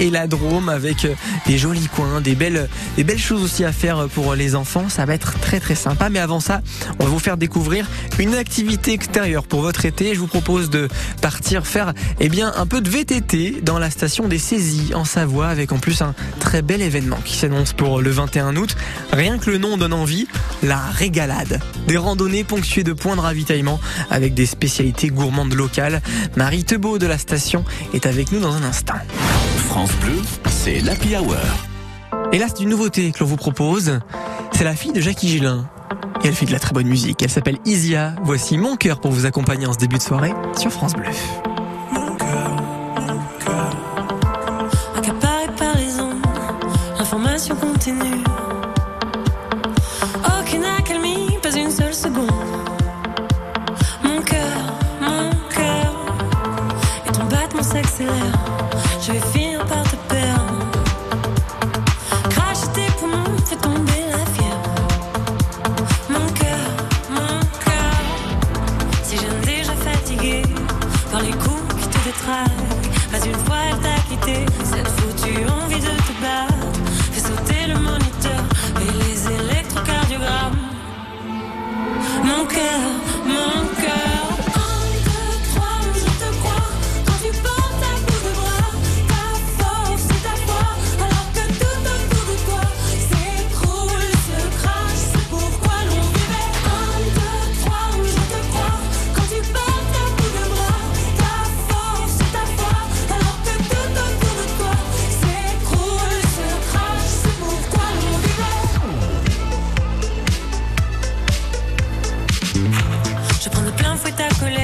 et la Drôme avec euh, des jolis coins, des belles, des belles choses aussi à faire pour les enfants. Ça va être très très sympa. Mais avant ça, on va vous faire découvrir une activité extérieure pour votre été. Je vous propose de partir faire eh bien un peu de VTT dans la station des Saisies en Savoie avec en plus un très bel événement qui s'annonce pour le 21 août. Rien que le nom donne envie, la régalade. Des randonnées ponctuées de points de ravitaillement avec des spécialités gourmandes locales. Marie Tebeau de la station est avec nous dans un instant. France Bleu, c'est l'Happy Hour. Et là, c'est une nouveauté que l'on vous propose. C'est la fille de Jackie Gillin. Et elle fait de la très bonne musique. Elle s'appelle Isia. Voici Mon cœur pour vous accompagner en ce début de soirée sur France Bleu. Mon cœur, mon cœur, accaparé par les ondes, information continue. Aucune accalmie, pas une seule seconde. Mon cœur, mon cœur, et ton battement s'accélère. Je vais finir mon plein fouet ta colère,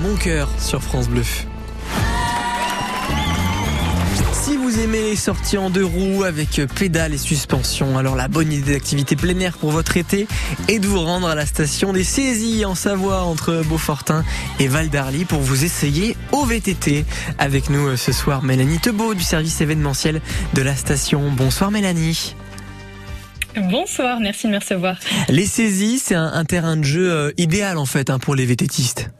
mon cœur sur France Bleu. Si vous aimez les sorties en deux roues avec pédales et suspension, alors la bonne idée d'activité plein air pour votre été est de vous rendre à la station des Saisies en Savoie entre Beaufortin et Val d'Arly pour vous essayer au VTT. Avec nous euh, ce soir Mélanie Tebeau du service événementiel de la station. Bonsoir Mélanie. Bonsoir, merci de me recevoir. Les Saisies, c'est un, un terrain de jeu euh, idéal en fait hein, pour les VTTistes.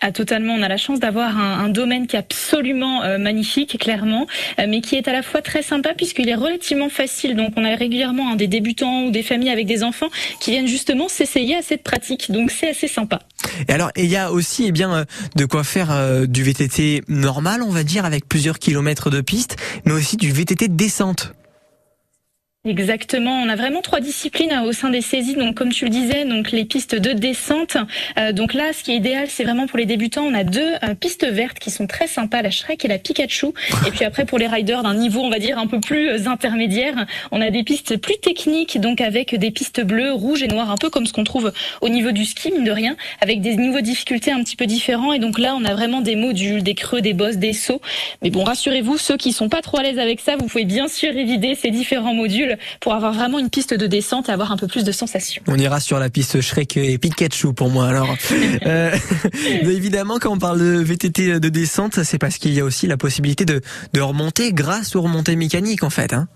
Ah, totalement, on a la chance d'avoir un, un domaine qui est absolument euh, magnifique, clairement, euh, mais qui est à la fois très sympa puisqu'il est relativement facile. Donc on a régulièrement hein, des débutants ou des familles avec des enfants qui viennent justement s'essayer à cette pratique. Donc c'est assez sympa. Et alors, il y a aussi eh bien euh, de quoi faire euh, du VTT normal, on va dire, avec plusieurs kilomètres de piste, mais aussi du VTT de descente. Exactement, on a vraiment trois disciplines hein, au sein des saisies. Donc, comme tu le disais, donc les pistes de descente. Euh, donc là, ce qui est idéal, c'est vraiment pour les débutants, on a deux euh, pistes vertes qui sont très sympas, la Shrek et la Pikachu. Et puis après, pour les riders d'un niveau, on va dire un peu plus euh, intermédiaire, on a des pistes plus techniques, donc avec des pistes bleues, rouges et noires, un peu comme ce qu'on trouve au niveau du ski, mine de rien, avec des niveaux de difficulté un petit peu différents. Et donc là, on a vraiment des modules, des creux, des bosses, des sauts. Mais bon, rassurez-vous, ceux qui sont pas trop à l'aise avec ça, vous pouvez bien sûr évider ces différents modules pour avoir vraiment une piste de descente et avoir un peu plus de sensations. On ira sur la piste Shrek et Pikachu pour moi alors. euh, évidemment, quand on parle de VTT de descente, c'est parce qu'il y a aussi la possibilité de, de remonter grâce aux remontées mécaniques en fait. Hein.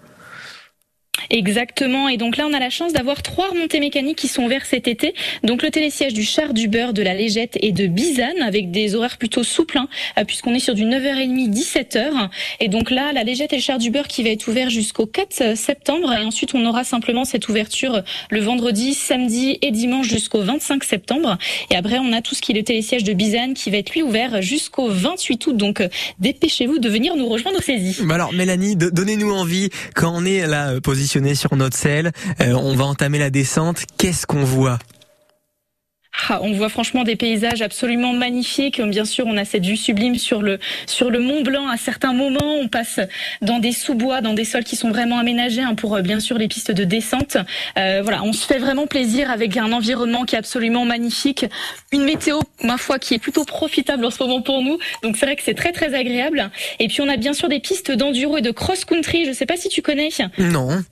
Exactement. Et donc là, on a la chance d'avoir trois remontées mécaniques qui sont ouvertes cet été. Donc le télésiège du Char du Beurre, de la Légette et de Bizane avec des horaires plutôt souples, hein, puisqu'on est sur du 9h30, 17h. Et donc là, la Légette et le Char du Beurre qui va être ouvert jusqu'au 4 septembre. Et ensuite, on aura simplement cette ouverture le vendredi, samedi et dimanche jusqu'au 25 septembre. Et après, on a tout ce qui est le télésiège de Bizane qui va être lui ouvert jusqu'au 28 août. Donc euh, dépêchez-vous de venir nous rejoindre au saisie. Alors Mélanie, donnez-nous envie quand on est là euh, position sur notre selle. Euh, on va entamer la descente. Qu'est-ce qu'on voit? Ah, on voit franchement des paysages absolument magnifiques. Bien sûr, on a cette vue sublime sur le sur le Mont Blanc. À certains moments, on passe dans des sous-bois, dans des sols qui sont vraiment aménagés hein, pour euh, bien sûr les pistes de descente. Euh, voilà, on se fait vraiment plaisir avec un environnement qui est absolument magnifique, une météo ma foi qui est plutôt profitable en ce moment pour nous. Donc c'est vrai que c'est très très agréable. Et puis on a bien sûr des pistes d'enduro et de cross-country. Je sais pas si tu connais. Non.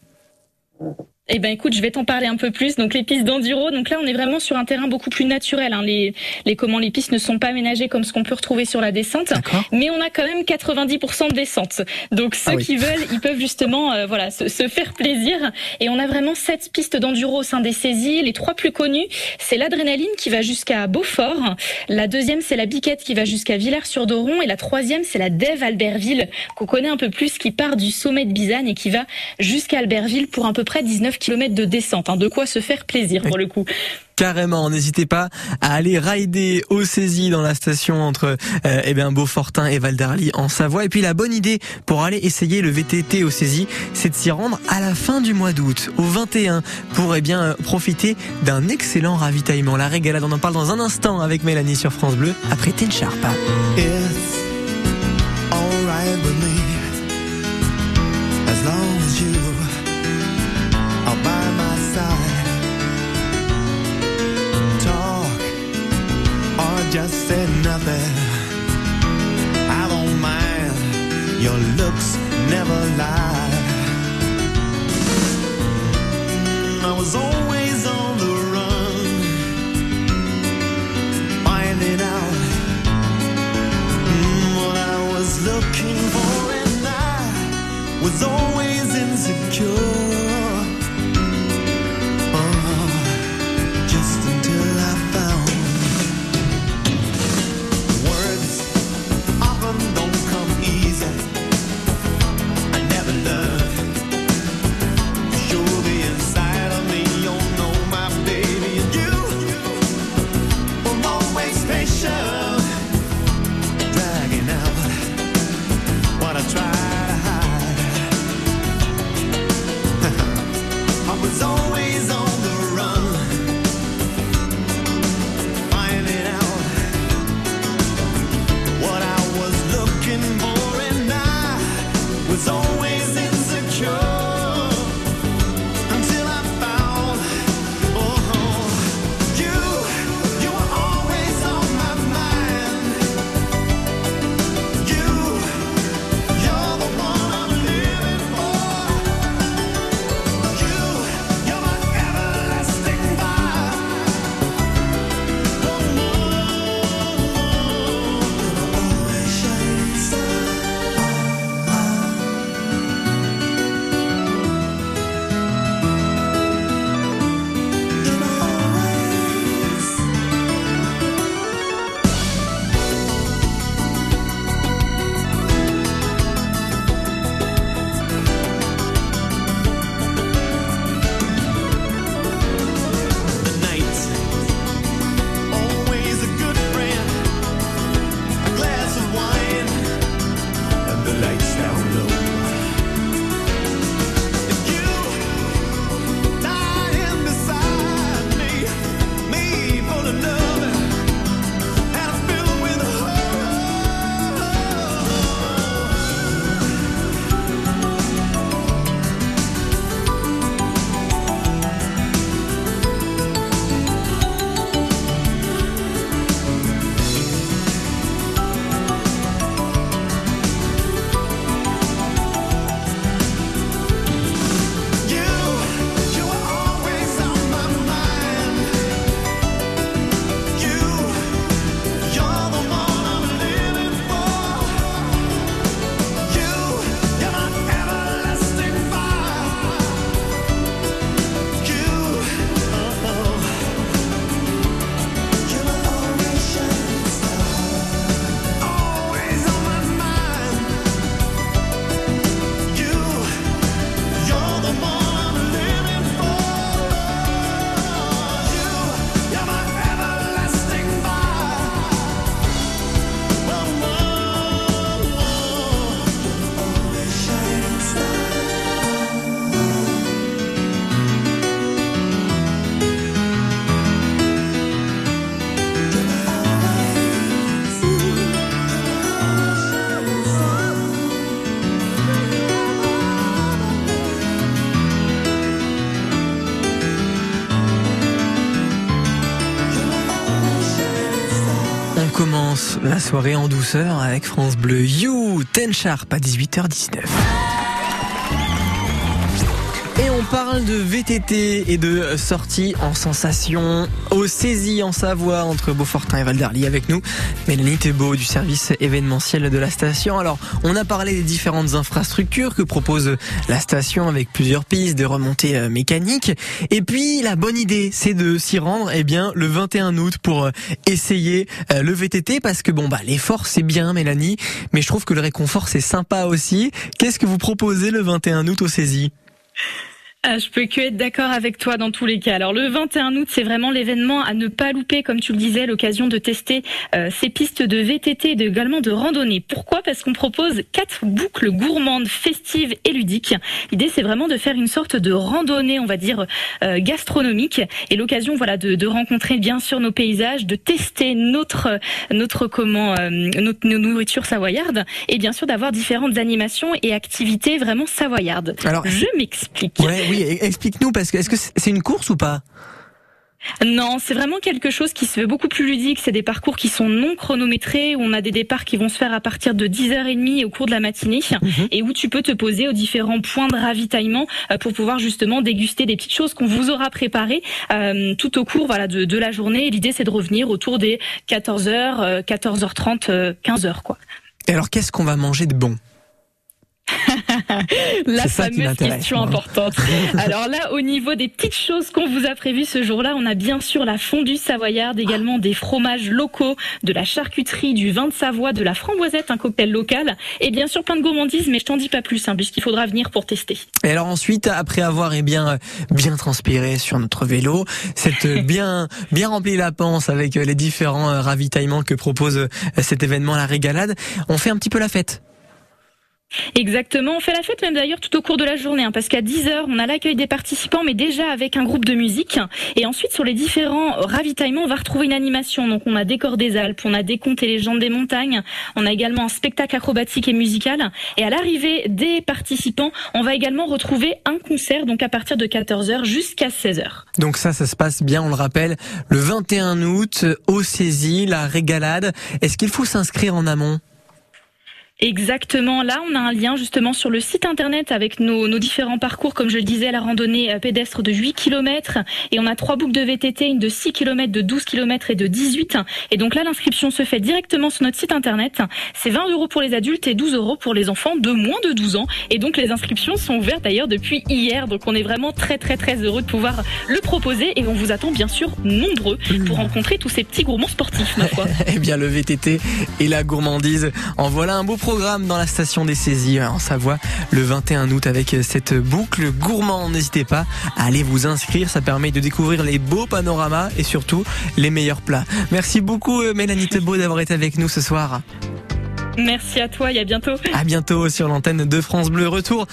Mm-hmm. Eh ben écoute, je vais t'en parler un peu plus. Donc les pistes d'enduro, donc là on est vraiment sur un terrain beaucoup plus naturel. Hein. Les, les comment les pistes ne sont pas aménagées comme ce qu'on peut retrouver sur la descente, mais on a quand même 90% de descente. Donc ceux ah qui veulent, ils peuvent justement euh, voilà se, se, faire plaisir. Et on a vraiment sept pistes d'enduro au sein des saisies. Les trois plus connues, c'est l'adrénaline qui va jusqu'à Beaufort. La deuxième c'est la biquette qui va jusqu'à Villars-sur-Doron et la troisième c'est la Dev Albertville qu'on connaît un peu plus qui part du sommet de Bizane et qui va jusqu'à Albertville pour à peu près 19 kilomètres de descente. Hein, de quoi se faire plaisir pour le coup. Carrément, n'hésitez pas à aller rider au saisie dans la station entre euh, eh bien Beaufortin et Val d'Arly en Savoie. Et puis la bonne idée pour aller essayer le VTT au saisie, c'est de s'y rendre à la fin du mois d'août, au 21, pour eh bien euh, profiter d'un excellent ravitaillement. La régalade, on en parle dans un instant avec Mélanie sur France Bleu après Ten Sharp. just soirée en douceur avec France Bleu. You, Ten Sharp à 18h19. On parle de VTT et de sortie en sensation au saisie en Savoie entre Beaufortin et Val avec nous. Mélanie Thébault du service événementiel de la station. Alors, on a parlé des différentes infrastructures que propose la station avec plusieurs pistes de remontée euh, mécanique. Et puis, la bonne idée, c'est de s'y rendre, eh bien, le 21 août pour euh, essayer euh, le VTT parce que bon, bah, l'effort c'est bien, Mélanie, mais je trouve que le réconfort c'est sympa aussi. Qu'est-ce que vous proposez le 21 août au saisie? Ah, je peux que être d'accord avec toi dans tous les cas. Alors le 21 août, c'est vraiment l'événement à ne pas louper, comme tu le disais, l'occasion de tester euh, ces pistes de VTT et également de randonnée. Pourquoi? Parce qu'on propose quatre boucles gourmandes, festives et ludiques. L'idée, c'est vraiment de faire une sorte de randonnée, on va dire euh, gastronomique, et l'occasion, voilà, de, de, rencontrer bien sûr nos paysages, de tester notre notre comment euh, notre nourriture savoyarde, et bien sûr d'avoir différentes animations et activités vraiment savoyardes. Alors, je m'explique oui, explique-nous, parce que est-ce que c'est une course ou pas? Non, c'est vraiment quelque chose qui se fait beaucoup plus ludique. C'est des parcours qui sont non chronométrés, où on a des départs qui vont se faire à partir de 10h30 au cours de la matinée, mhm. et où tu peux te poser aux différents points de ravitaillement euh, pour pouvoir justement déguster des petites choses qu'on vous aura préparées euh, tout au cours voilà, de, de la journée. L'idée, c'est de revenir autour des 14h, 14h30, 15h. Quoi. Et alors, qu'est-ce qu'on va manger de bon? La fameuse question importante. Alors là, au niveau des petites choses qu'on vous a prévues ce jour-là, on a bien sûr la fondue savoyarde, également des fromages locaux, de la charcuterie, du vin de Savoie, de la framboisette, un cocktail local, et bien sûr plein de gourmandises, mais je t'en dis pas plus, hein, puisqu'il faudra venir pour tester. Et alors ensuite, après avoir eh bien bien transpiré sur notre vélo, cette bien bien rempli la panse avec les différents euh, ravitaillements que propose euh, cet événement, la régalade, on fait un petit peu la fête. Exactement, on fait la fête même d'ailleurs tout au cours de la journée, hein, parce qu'à 10h, on a l'accueil des participants, mais déjà avec un groupe de musique. Et ensuite, sur les différents ravitaillements, on va retrouver une animation. Donc on a Décor des Alpes, on a des et légendes des montagnes, on a également un spectacle acrobatique et musical. Et à l'arrivée des participants, on va également retrouver un concert, donc à partir de 14h jusqu'à 16h. Donc ça, ça se passe bien, on le rappelle, le 21 août, au saisie, la régalade. Est-ce qu'il faut s'inscrire en amont? Exactement. Là, on a un lien justement sur le site internet avec nos, nos différents parcours, comme je le disais, la randonnée euh, pédestre de 8 km et on a trois boucles de VTT, une de 6 km, de 12 km et de 18. Et donc là, l'inscription se fait directement sur notre site internet. C'est 20 euros pour les adultes et 12 euros pour les enfants de moins de 12 ans. Et donc les inscriptions sont ouvertes d'ailleurs depuis hier. Donc on est vraiment très très très heureux de pouvoir le proposer et on vous attend bien sûr nombreux pour rencontrer tous ces petits gourmands sportifs. eh bien le VTT et la gourmandise, en voilà un beau projet programme dans la station des saisies en Savoie le 21 août avec cette boucle gourmande. N'hésitez pas à aller vous inscrire, ça permet de découvrir les beaux panoramas et surtout les meilleurs plats. Merci beaucoup euh, Mélanie Tebeau d'avoir été avec nous ce soir. Merci à toi et à bientôt. À bientôt sur l'antenne de France Bleu. Retour